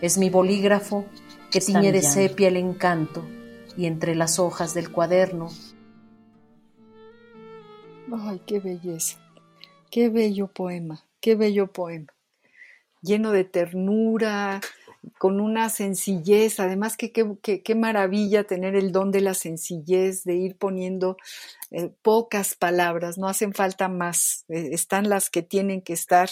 Es mi bolígrafo que tiñe de sepia el encanto y entre las hojas del cuaderno. Ay, qué belleza, qué bello poema, qué bello poema, lleno de ternura, con una sencillez, además que qué maravilla tener el don de la sencillez, de ir poniendo eh, pocas palabras, no hacen falta más, eh, están las que tienen que estar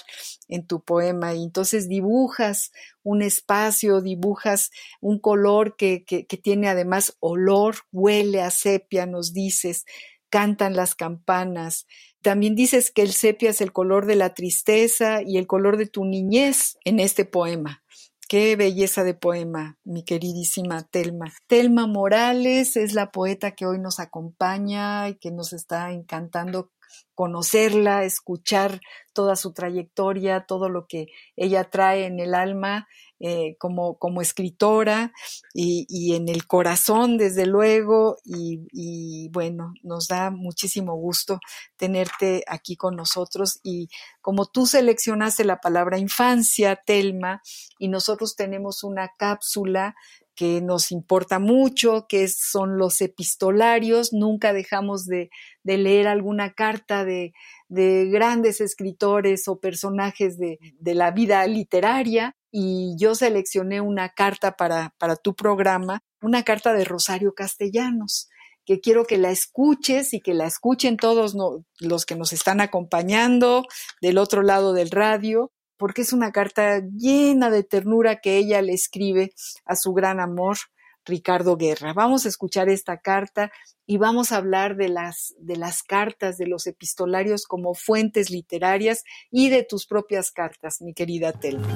en tu poema y entonces dibujas un espacio, dibujas un color que, tiene además olor, huele a sepia, nos dices, cantan las campanas. También dices que el sepia es el color de la tristeza y el color de tu niñez en este poema. Qué belleza de poema, mi queridísima Telma. Telma Morales es la poeta que hoy nos acompaña y que nos está encantando conocerla, escuchar toda su trayectoria, todo lo que ella trae en el alma eh, como, como escritora y, en el corazón, desde luego, y, bueno, nos da muchísimo gusto tenerte aquí con nosotros. Y como tú seleccionaste la palabra infancia, Telma, y nosotros tenemos una cápsula que nos importa mucho, que son los epistolarios. Nunca dejamos de, leer alguna carta de, grandes escritores o personajes de, la vida literaria. Y yo seleccioné una carta para, para tu programa, una carta de Rosario Castellanos que quiero que la escuches y que la escuchen todos los que nos están acompañando del otro lado del radio, porque es una carta llena de ternura que ella le escribe a su gran amor, Ricardo Guerra. Vamos a escuchar esta carta y vamos a hablar de las, de las cartas, de los epistolarios como fuentes literarias y de tus propias cartas, mi querida Telma.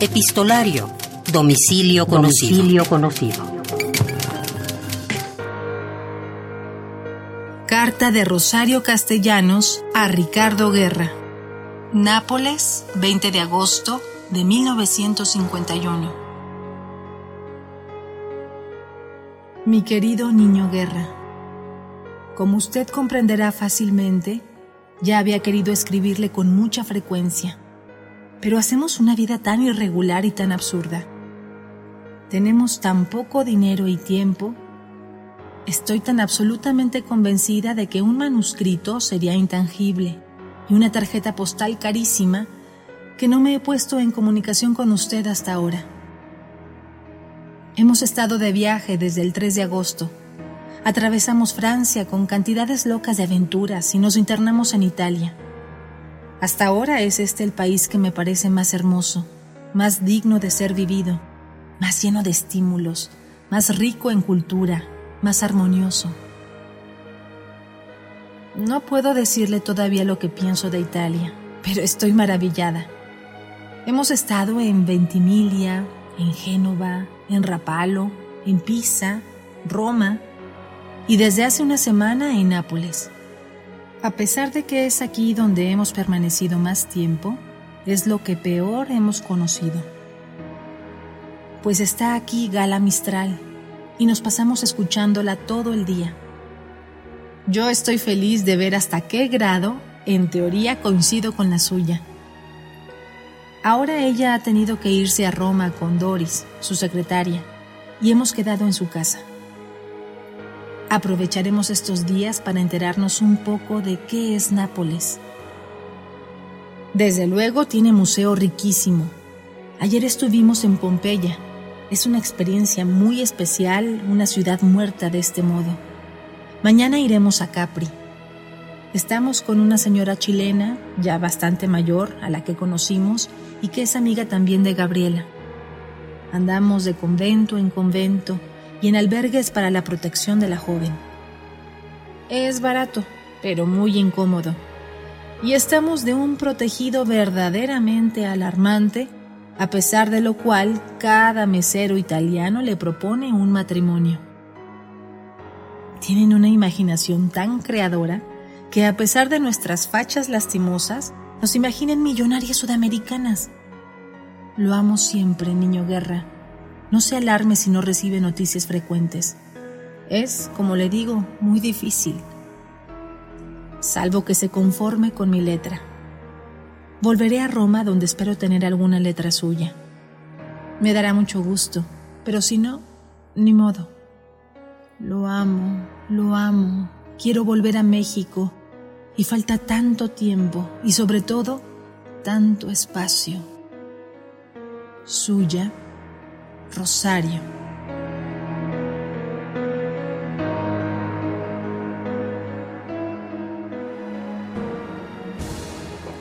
Epistolario. Domicilio conocido. Domicilio conocido. Carta de Rosario Castellanos a Ricardo Guerra. Nápoles, 20 de agosto de 1951. Mi querido niño Guerra, como usted comprenderá fácilmente, ya había querido escribirle con mucha frecuencia pero hacemos una vida tan irregular y tan absurda. Tenemos tan poco dinero y tiempo. Estoy tan absolutamente convencida de que un manuscrito sería intangible y una tarjeta postal carísima que no me he puesto en comunicación con usted hasta ahora. Hemos estado de viaje desde el 3 de agosto. Atravesamos Francia con cantidades locas de aventuras y nos internamos en Italia. Hasta ahora es este el país que me parece más hermoso, más digno de ser vivido, más lleno de estímulos, más rico en cultura, más armonioso. No puedo decirle todavía lo que pienso de Italia, pero estoy maravillada. Hemos estado en Ventimiglia, en Génova, en Rapallo, en Pisa, Roma y desde hace una semana en Nápoles. A pesar de que es aquí donde hemos permanecido más tiempo, es lo que peor hemos conocido. Pues está aquí Gala Mistral y nos pasamos escuchándola todo el día. Yo estoy feliz de ver hasta qué grado, en teoría, coincido con la suya. Ahora ella ha tenido que irse a Roma con Doris, su secretaria, y hemos quedado en su casa. Aprovecharemos estos días para enterarnos un poco de qué es Nápoles. Desde luego tiene museo riquísimo. Ayer estuvimos en Pompeya. Es una experiencia muy especial, una ciudad muerta de este modo. Mañana iremos a Capri. Estamos con una señora chilena, ya bastante mayor, a la que conocimos y que es amiga también de Gabriela. Andamos de convento en convento y en albergues para la protección de la joven. Es barato, pero muy incómodo. Y estamos de un protegido verdaderamente alarmante, a pesar de lo cual cada mesero italiano le propone un matrimonio. Tienen una imaginación tan creadora que a pesar de nuestras fachas lastimosas, nos imaginen millonarias sudamericanas. Lo amo siempre, niño guerra no se alarme si no recibe noticias frecuentes. Es, como le digo, muy difícil. Salvo que se conforme con mi letra. Volveré a Roma donde espero tener alguna letra suya. Me dará mucho gusto, pero si no, ni modo. Lo amo, lo amo. Quiero volver a México y falta tanto tiempo y sobre todo tanto espacio. Suya, Rosario.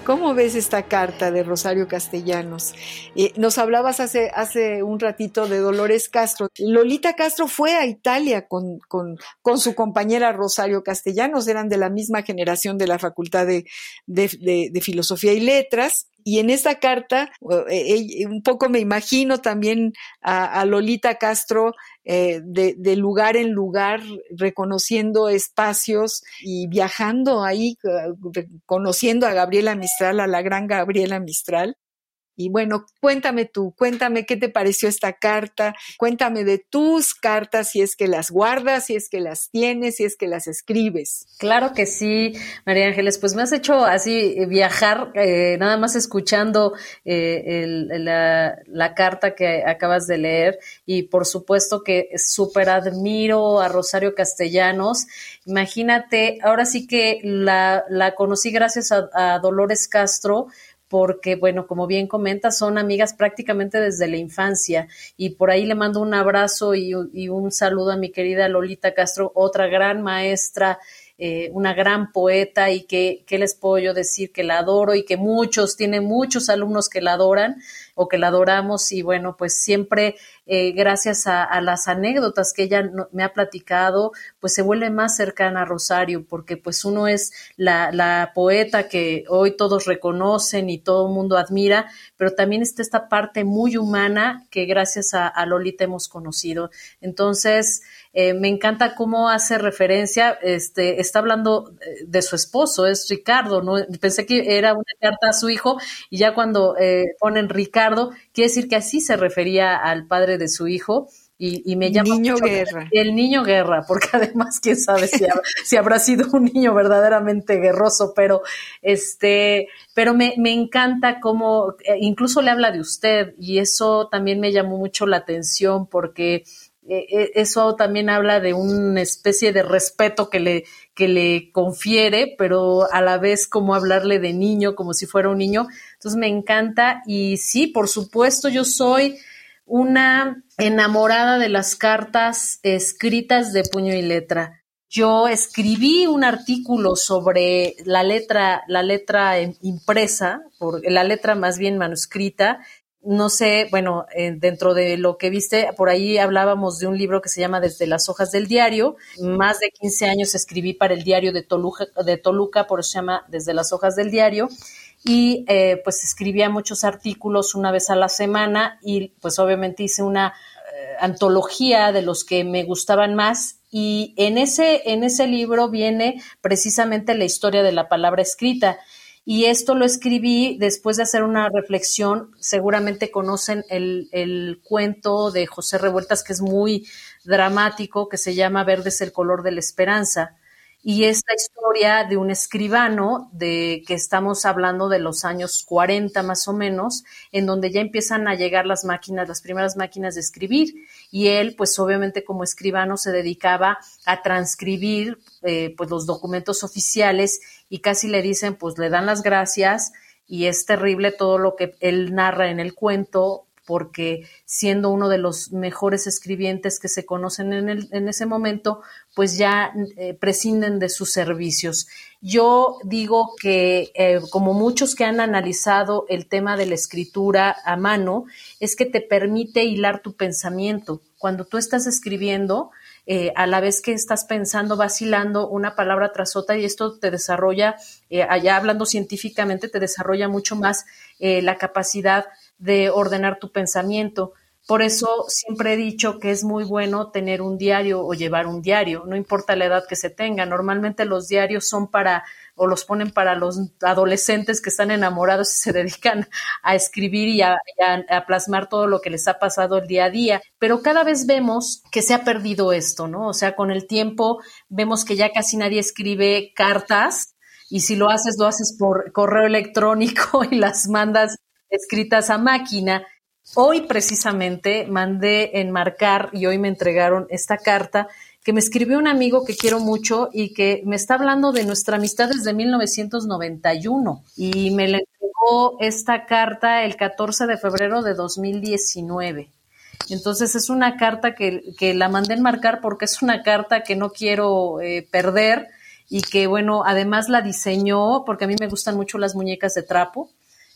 ¿Cómo ves esta carta de Rosario Castellanos? Eh, nos hablabas hace, hace un ratito de Dolores Castro. Lolita Castro fue a Italia con, con, con su compañera Rosario Castellanos, eran de la misma generación de la Facultad de, de, de Filosofía y Letras, y en esta carta, eh, un poco me imagino también a, Lolita Castro eh, de, lugar en lugar, reconociendo espacios y viajando ahí, eh, conociendo a Gabriela Mistral, a la gran Gabriela Mistral. Y bueno, cuéntame tú, cuéntame qué te pareció esta carta, cuéntame de tus cartas, si es que las guardas, si es que las tienes, si es que las escribes. Claro que sí, María Ángeles, pues me has hecho así eh, viajar, eh, nada más escuchando eh, la, la, carta que acabas de leer y por supuesto que súper admiro a Rosario Castellanos. Imagínate, ahora sí que la, conocí gracias a Dolores Castro, porque, bueno, como bien comenta, son amigas prácticamente desde la infancia y por ahí le mando un abrazo y, un saludo a mi querida Lolita Castro, otra gran maestra eh, una gran poeta y que, ¿qué les puedo yo decir? Que la adoro y que muchos, tiene muchos alumnos que la adoran o que la adoramos y bueno, pues siempre eh, gracias a, las anécdotas que ella me ha platicado, pues se vuelve más cercana a Rosario porque pues uno es la, poeta que hoy todos reconocen y todo el mundo admira, pero también está esta parte muy humana que gracias a, a Lolita hemos conocido. Entonces, eh, me encanta cómo hace referencia, este, está hablando eh, de su esposo, es Ricardo, ¿no? Pensé que era una carta a su hijo y ya cuando eh, ponen Ricardo, quiere decir que así se refería al padre de su hijo. Y, me llama niño guerra. el niño guerra, porque además quién sabe si, si, habrá sido un niño verdaderamente guerroso, pero este, pero me, me encanta cómo incluso le habla de usted y eso también me llamó mucho la atención porque eh, eh, eso también habla de una especie de respeto que le, que le confiere, pero a la vez como hablarle de niño, como si fuera un niño. Entonces me encanta y sí, por supuesto, yo soy una enamorada de las cartas escritas de puño y letra. Yo escribí un artículo sobre la letra, la letra impresa, por, la letra más bien manuscrita, no sé, bueno, eh, dentro de lo que viste, por ahí hablábamos de un libro que se llama Desde las hojas del diario. Más de 15 años escribí para el diario de Toluca, de Toluca por eso se llama Desde las hojas del diario. Y eh, pues escribía muchos artículos una vez a la semana y pues obviamente hice una eh, antología de los que me gustaban más y en ese, en ese libro viene precisamente la historia de la palabra escrita. Y esto lo escribí después de hacer una reflexión. Seguramente conocen el, el cuento de José Revueltas, que es muy dramático, que se llama Verde es el color de la esperanza y es la historia de un escribano de que estamos hablando de los años 40 más o menos, en donde ya empiezan a llegar las máquinas, las primeras máquinas de escribir, y él, pues obviamente como escribano se dedicaba a transcribir eh, pues los documentos oficiales y casi le dicen, pues le dan las gracias y es terrible todo lo que él narra en el cuento porque siendo uno de los mejores escribientes que se conocen en, el, en ese momento, pues ya eh, prescinden de sus servicios. Yo digo que, eh, como muchos que han analizado el tema de la escritura a mano, es que te permite hilar tu pensamiento. Cuando tú estás escribiendo, eh, a la vez que estás pensando, vacilando una palabra tras otra y esto te desarrolla, allá hablando científicamente, te desarrolla mucho más la capacidad de ordenar tu pensamiento. Por eso siempre he dicho que es muy bueno tener un diario o llevar un diario, no importa la edad que se tenga. Normalmente los diarios son para o los ponen para los adolescentes que están enamorados y se dedican a escribir y a, plasmar todo lo que les ha pasado el día a día. Pero cada vez vemos que se ha perdido esto, ¿no? O sea, con el tiempo vemos que ya casi nadie escribe cartas y si lo haces, lo haces por correo electrónico y las mandas escritas a máquina. Hoy precisamente mandé enmarcar y hoy me entregaron esta carta que me escribió un amigo que quiero mucho y que me está hablando de nuestra amistad desde 1991 y me le entregó esta carta el 14 de febrero de 2019. Entonces es una carta que, la mandé enmarcar porque es una carta que no quiero eh, perder y que bueno, además la diseñó porque a mí me gustan mucho las muñecas de trapo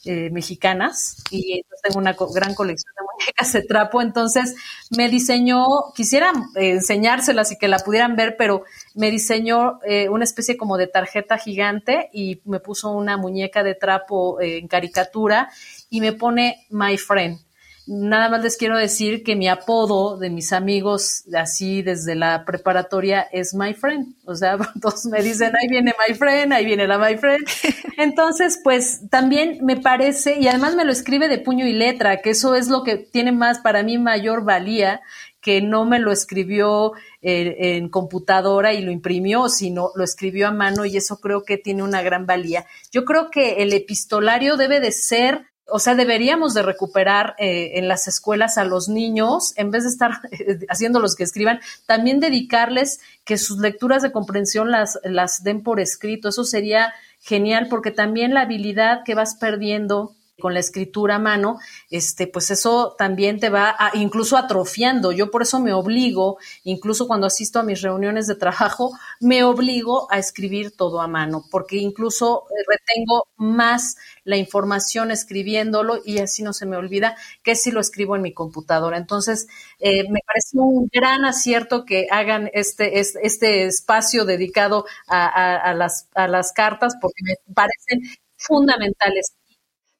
eh, mexicanas y tengo una gran colección de muñecas de trapo, entonces me diseñó, quisiera eh, enseñárselas y que la pudieran ver, pero me diseñó eh, una especie como de tarjeta gigante y me puso una muñeca de trapo en caricatura y me pone My Friend nada más les quiero decir que mi apodo de mis amigos así desde la preparatoria es My Friend. O sea, todos me dicen, ahí viene My Friend, ahí viene la My Friend. Entonces, pues también me parece, y además me lo escribe de puño y letra, que eso es lo que tiene más para mí mayor valía que no me lo escribió eh, en computadora y lo imprimió, sino lo escribió a mano y eso creo que tiene una gran valía. Yo creo que el epistolario debe de ser o sea, deberíamos de recuperar eh, en las escuelas a los niños, en vez de estar haciendo los que escriban, también dedicarles que sus lecturas de comprensión las, las den por escrito. Eso sería genial porque también la habilidad que vas perdiendo con la escritura a mano, este, pues eso también te va a, incluso atrofiando. Yo por eso me obligo, incluso cuando asisto a mis reuniones de trabajo, me obligo a escribir todo a mano, porque incluso retengo más la información escribiéndolo y así no se me olvida que si lo escribo en mi computadora. Entonces, eh, me parece un gran acierto que hagan este, este, espacio dedicado a, las, a las cartas porque me parecen fundamentales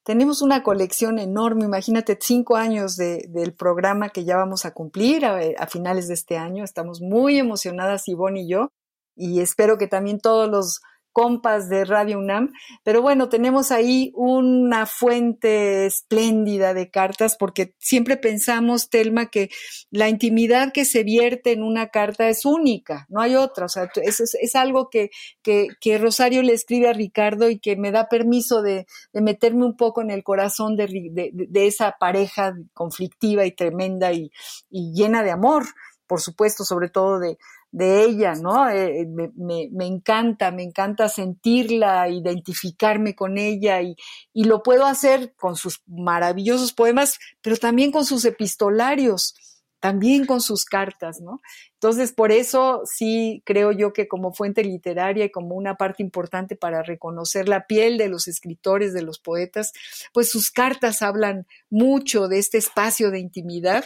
tenemos una colección enorme, imagínate, cinco años del programa que ya vamos a cumplir a, a, finales de este año. Estamos muy emocionadas, Ivonne y yo, y espero que también todos los compas de Radio UNAM. Pero bueno, tenemos ahí una fuente espléndida de cartas porque siempre pensamos, Telma, que la intimidad que se vierte en una carta es única, no hay otra. O sea, es, algo que, que, Rosario le escribe a Ricardo y que me da permiso de, meterme un poco en el corazón de, esa pareja conflictiva y tremenda y llena de amor por supuesto, sobre todo de, de ella, ¿no? Eh, me, me, me, encanta, me encanta sentirla, identificarme con ella y, y lo puedo hacer con sus maravillosos poemas, pero también con sus epistolarios también con sus cartas, ¿no? Entonces, por eso sí creo yo que como fuente literaria y como una parte importante para reconocer la piel de los escritores, de los poetas, pues sus cartas hablan mucho de este espacio de intimidad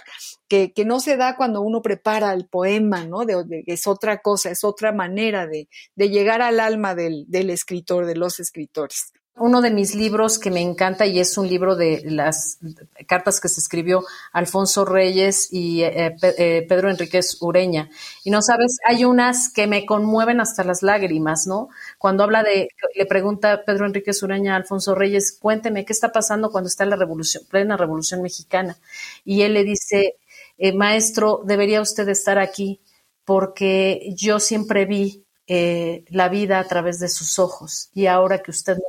que, no se da cuando uno prepara el poema, ¿no? es otra cosa, es otra manera de, llegar al alma del, del escritor, de los escritores. Uno de mis libros que me encanta y es un libro de las cartas que se escribió Alfonso Reyes y eh, eh, Pedro Enríquez Ureña. Y no sabes, hay unas que me conmueven hasta las lágrimas, ¿no? Cuando habla de, le pregunta Pedro Enríquez Ureña a Alfonso Reyes, cuénteme, ¿qué está pasando cuando está la revolución, plena revolución mexicana? Y él le dice, eh, maestro, debería usted estar aquí porque yo siempre vi eh, la vida a través de sus ojos y ahora que usted no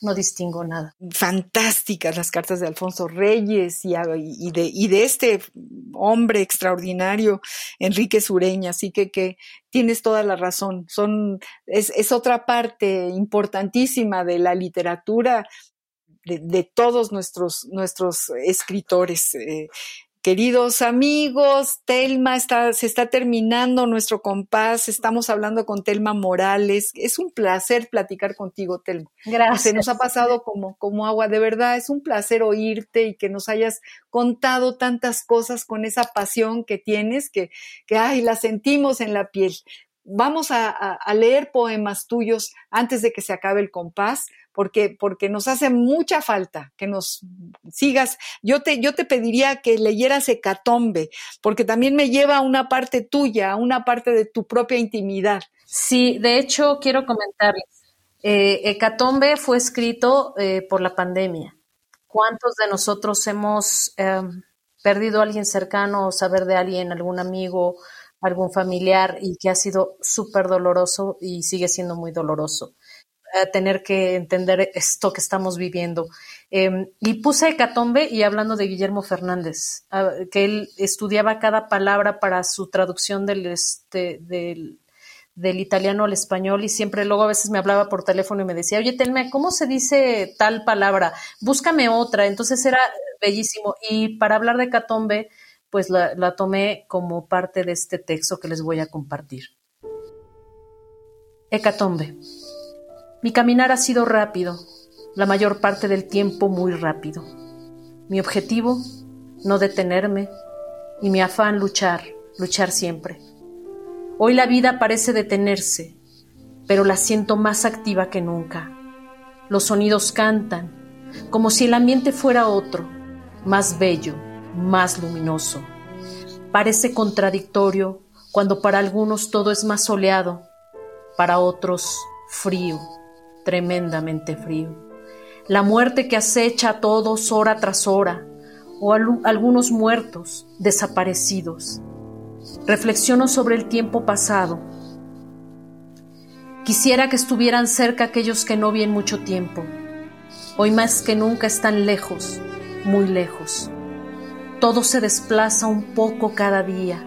no distingo nada. Fantásticas las cartas de Alfonso Reyes y, de, y de, este hombre extraordinario, Enrique Sureña, así que, que tienes toda la razón. Son, es, es otra parte importantísima de la literatura de, de, todos nuestros, nuestros escritores. Eh, Queridos amigos, Telma, está, se está terminando nuestro compás. Estamos hablando con Telma Morales. Es un placer platicar contigo, Telma. Gracias. Se nos ha pasado como, como agua. De verdad, es un placer oírte y que nos hayas contado tantas cosas con esa pasión que tienes, que, que ay, la sentimos en la piel. Vamos a, a leer poemas tuyos antes de que se acabe el compás porque, porque nos hace mucha falta que nos sigas. Yo te, yo te pediría que leyeras Hecatombe, porque también me lleva a una parte tuya, a una parte de tu propia intimidad. Sí, de hecho, quiero comentarles. Eh, Hecatombe fue escrito eh, por la pandemia. ¿Cuántos de nosotros hemos em, perdido a alguien cercano o saber de alguien, algún amigo, algún familiar y que ha sido súper doloroso y sigue siendo muy doloroso? Tener que entender esto que estamos viviendo. Em, y puse Hecatombe y hablando de Guillermo Fernández, que él estudiaba cada palabra para su traducción del, este, del, del, italiano al español y siempre luego a veces me hablaba por teléfono y me decía, oye, Telme, ¿cómo se dice tal palabra? Búscame otra. Entonces era bellísimo. Y para hablar de Hecatombe, pues la, la tomé como parte de este texto que les voy a compartir. Hecatombe. Mi caminar ha sido rápido, la mayor parte del tiempo muy rápido. Mi objetivo, no detenerme, y mi afán luchar, luchar siempre. Hoy la vida parece detenerse, pero la siento más activa que nunca. Los sonidos cantan, como si el ambiente fuera otro, más bello, más luminoso. Parece contradictorio cuando para algunos todo es más soleado, para otros frío, tremendamente frío. La muerte que acecha a todos hora tras hora, o algunos muertos, desaparecidos. Reflexiono sobre el tiempo pasado. Quisiera que estuvieran cerca aquellos que no vi en mucho tiempo. Hoy más que nunca están lejos, muy lejos. Todo se desplaza un poco cada día.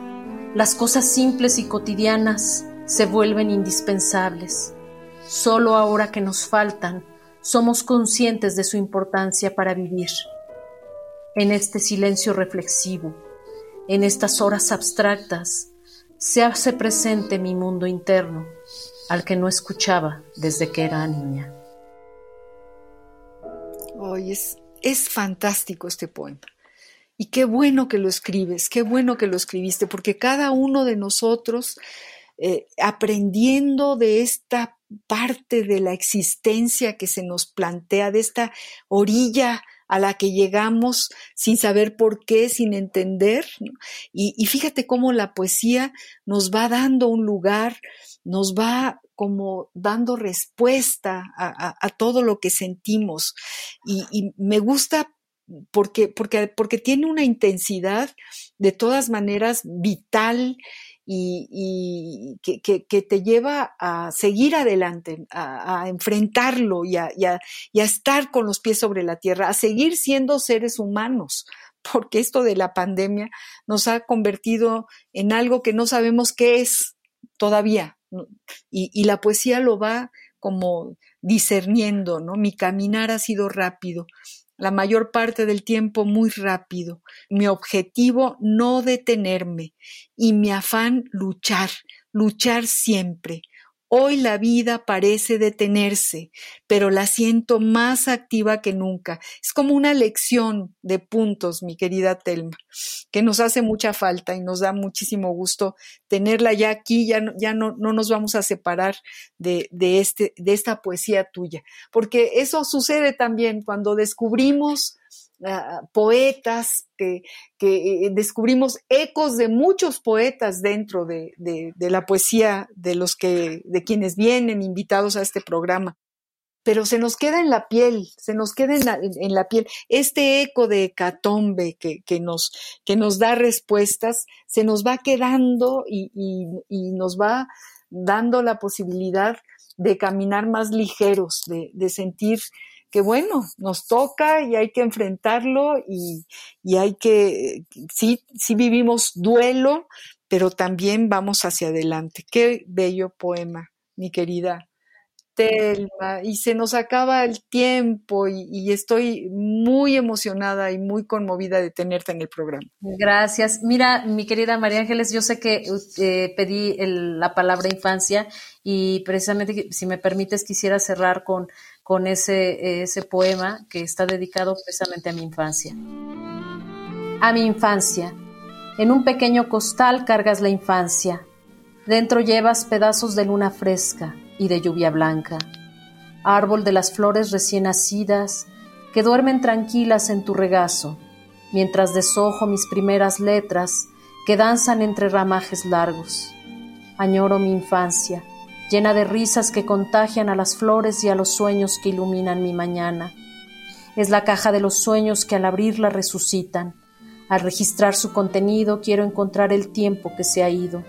Las cosas simples y cotidianas se vuelven indispensables. Solo ahora que nos faltan, somos conscientes de su importancia para vivir. En este silencio reflexivo, en estas horas abstractas, se hace presente mi mundo interno, al que no escuchaba desde que era niña. Hoy es, es fantástico este poema. Y qué bueno que lo escribes, qué bueno que lo escribiste, porque cada uno de nosotros, eh, aprendiendo de esta parte de la existencia que se nos plantea, de esta orilla a la que llegamos sin saber por qué, sin entender. Y, fíjate cómo la poesía nos va dando un lugar, nos va como dando respuesta a, todo lo que sentimos. Y, me gusta porque, porque tiene una intensidad de todas maneras vital y, que, te lleva a seguir adelante, a, enfrentarlo y a, estar con los pies sobre la tierra, a seguir siendo seres humanos, porque esto de la pandemia nos ha convertido en algo que no sabemos qué es todavía. Y, y la poesía lo va como discerniendo, ¿no? Mi caminar ha sido rápido, la mayor parte del tiempo muy rápido, mi objetivo no detenerme y mi afán luchar, luchar siempre. Hoy la vida parece detenerse, pero la siento más activa que nunca. Es como una lección de puntos, mi querida Telma, que nos hace mucha falta y nos da muchísimo gusto tenerla ya aquí, ya no, ya no, no nos vamos a separar de, de, este, de esta poesía tuya, porque eso sucede también cuando descubrimos poetas, que, que, eh, descubrimos ecos de muchos poetas dentro de, de, la poesía de los que, de quienes vienen invitados a este programa. Pero se nos queda en la piel, se nos queda en la, en la piel. Este eco de hecatombe que, que, nos, que nos da respuestas, se nos va quedando y, y, y nos va dando la posibilidad de caminar más ligeros, de, de sentir que bueno, nos toca y hay que enfrentarlo y, y hay que, sí, sí vivimos duelo, pero también vamos hacia adelante. Qué bello poema, mi querida Telma. Y se nos acaba el tiempo y, estoy muy emocionada y muy conmovida de tenerte en el programa. Gracias. Mira, mi querida María Ángeles, yo sé que eh, pedí el, la palabra infancia y precisamente, si me permites, quisiera cerrar con con ese, ese poema que está dedicado precisamente a mi infancia. A mi infancia. En un pequeño costal cargas la infancia. Dentro llevas pedazos de luna fresca y de lluvia blanca. Árbol de las flores recién nacidas que duermen tranquilas en tu regazo, mientras deshojo mis primeras letras que danzan entre ramajes largos. Añoro mi infancia llena de risas que contagian a las flores y a los sueños que iluminan mi mañana. Es la caja de los sueños que al abrirla resucitan. Al registrar su contenido quiero encontrar el tiempo que se ha ido.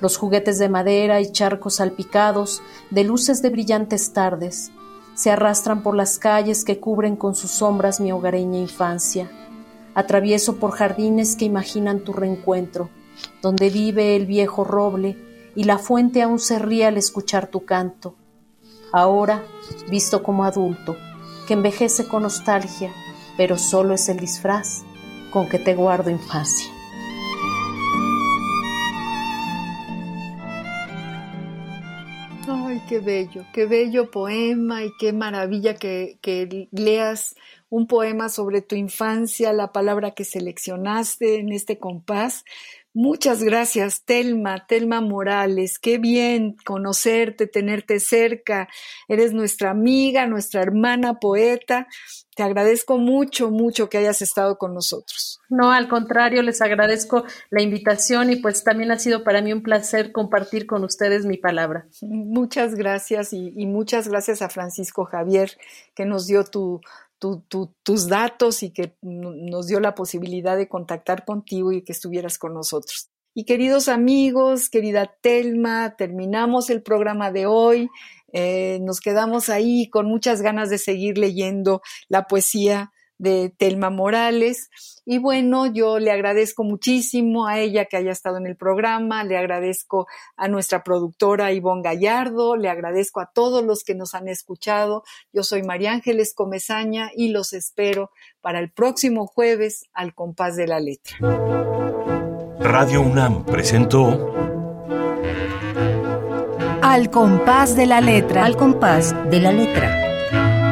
Los juguetes de madera y charcos salpicados de luces de brillantes tardes se arrastran por las calles que cubren con sus sombras mi hogareña infancia. Atravieso por jardines que imaginan tu reencuentro, donde vive el viejo roble y la fuente aún se ríe al escuchar tu canto. Ahora, visto como adulto, que envejece con nostalgia, pero solo es el disfraz con que te guardo infancia. Ay, qué bello, qué bello poema y qué maravilla que, que leas un poema sobre tu infancia, la palabra que seleccionaste en este compás, Muchas gracias, Telma, Telma Morales. Qué bien conocerte, tenerte cerca. Eres nuestra amiga, nuestra hermana poeta. Te agradezco mucho, mucho que hayas estado con nosotros. No, al contrario, les agradezco la invitación y pues también ha sido para mí un placer compartir con ustedes mi palabra. Muchas gracias y, y muchas gracias a Francisco Javier que nos dio tu, tus datos y que nos dio la posibilidad de contactar contigo y que estuvieras con nosotros. Y queridos amigos, querida Telma, terminamos el programa de hoy. Eh, nos quedamos ahí con muchas ganas de seguir leyendo la poesía de Telma Morales. Y bueno, yo le agradezco muchísimo a ella que haya estado en el programa, le agradezco a nuestra productora Ivonne Gallardo, le agradezco a todos los que nos han escuchado. Yo soy María Ángeles Comezaña y los espero para el próximo jueves al compás de la letra. Radio UNAM presentó Al compás de la letra. Al compás de la letra.